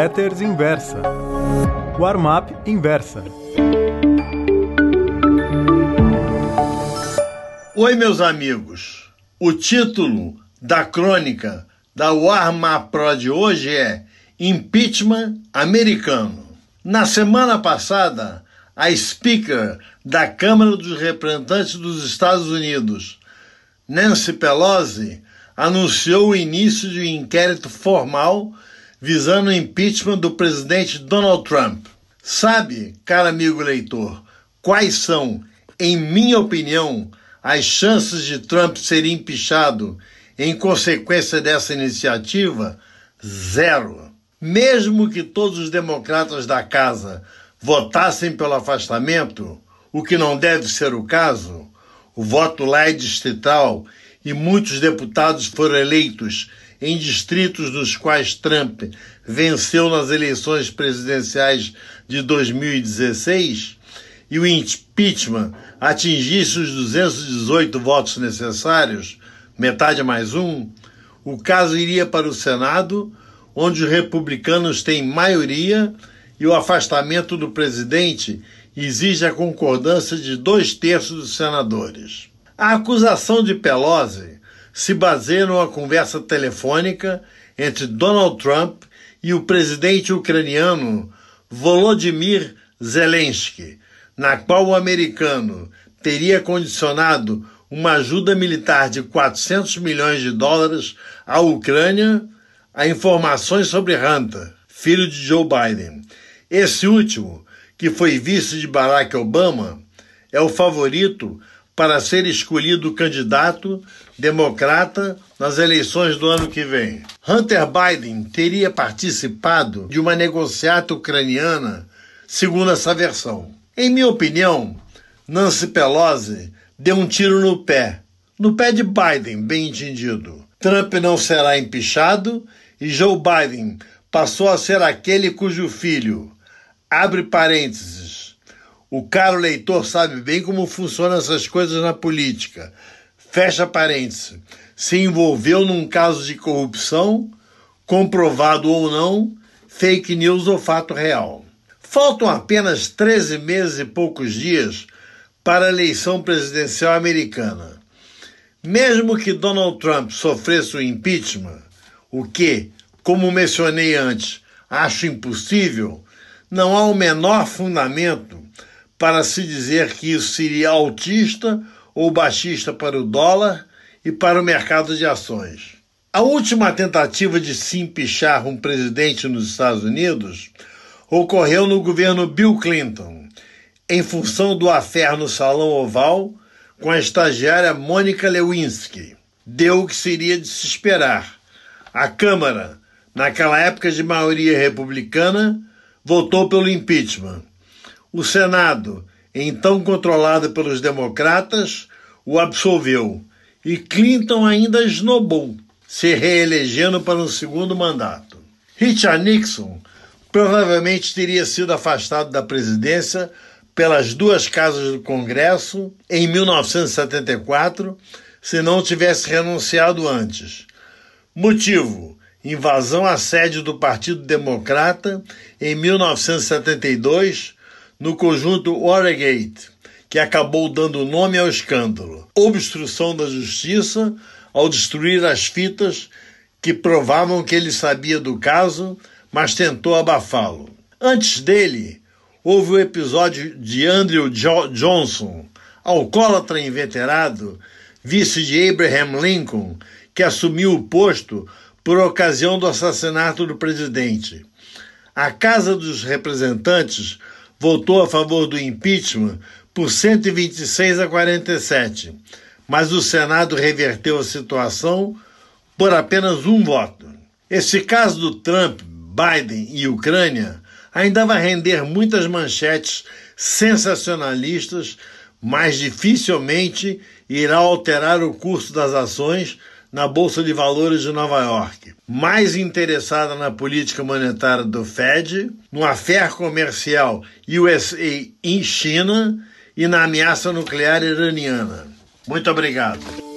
Letters Inversa. Warm-up Inversa. Oi, meus amigos. O título da crônica da Warm-up Pro de hoje é Impeachment Americano. Na semana passada, a Speaker da Câmara dos Representantes dos Estados Unidos, Nancy Pelosi, anunciou o início de um inquérito formal visando o impeachment do presidente Donald Trump. Sabe, caro amigo leitor, quais são, em minha opinião, as chances de Trump ser empichado em consequência dessa iniciativa? Zero. Mesmo que todos os democratas da casa votassem pelo afastamento, o que não deve ser o caso, o voto lá é distrital e muitos deputados foram eleitos em distritos nos quais Trump venceu nas eleições presidenciais de 2016 e o impeachment atingisse os 218 votos necessários, metade mais um, o caso iria para o Senado, onde os republicanos têm maioria e o afastamento do presidente exige a concordância de dois terços dos senadores. A acusação de Pelosi se baseia numa conversa telefônica entre Donald Trump e o presidente ucraniano Volodymyr Zelensky, na qual o americano teria condicionado uma ajuda militar de 400 milhões de dólares à Ucrânia a informações sobre Hunter, filho de Joe Biden. Esse último, que foi vice de Barack Obama, é o favorito para ser escolhido candidato democrata nas eleições do ano que vem. Hunter Biden teria participado de uma negociata ucraniana, segundo essa versão. Em minha opinião, Nancy Pelosi deu um tiro no pé, no pé de Biden, bem entendido. Trump não será empichado e Joe Biden passou a ser aquele cujo filho, abre parênteses, o caro leitor sabe bem como funcionam essas coisas na política. Fecha parênteses. Se envolveu num caso de corrupção, comprovado ou não, fake news ou fato real. Faltam apenas 13 meses e poucos dias para a eleição presidencial americana. Mesmo que Donald Trump sofresse o impeachment, o que, como mencionei antes, acho impossível, não há o menor fundamento para se dizer que isso seria altista ou baixista para o dólar e para o mercado de ações. A última tentativa de se empichar um presidente nos Estados Unidos ocorreu no governo Bill Clinton, em função do affair no Salão Oval com a estagiária Mônica Lewinsky. Deu o que seria de se esperar. A Câmara, naquela época de maioria republicana, votou pelo impeachment. O Senado, então controlado pelos democratas, o absolveu e Clinton ainda esnobou, se reelegendo para um segundo mandato. Richard Nixon provavelmente teria sido afastado da presidência pelas duas casas do Congresso em 1974 se não tivesse renunciado antes. Motivo: invasão à sede do Partido Democrata em 1972 no conjunto Watergate, que acabou dando nome ao escândalo. Obstrução da justiça ao destruir as fitas que provavam que ele sabia do caso, mas tentou abafá-lo. Antes dele, houve o episódio de Andrew jo Johnson, alcoólatra inveterado, vice de Abraham Lincoln, que assumiu o posto por ocasião do assassinato do presidente. A Casa dos Representantes votou a favor do impeachment por 126 a 47, mas o Senado reverteu a situação por apenas um voto. Esse caso do Trump, Biden e Ucrânia ainda vai render muitas manchetes sensacionalistas, mas dificilmente irá alterar o curso das ações na Bolsa de Valores de Nova York, mais interessada na política monetária do Fed, no affair comercial USA em China e na ameaça nuclear iraniana. Muito obrigado.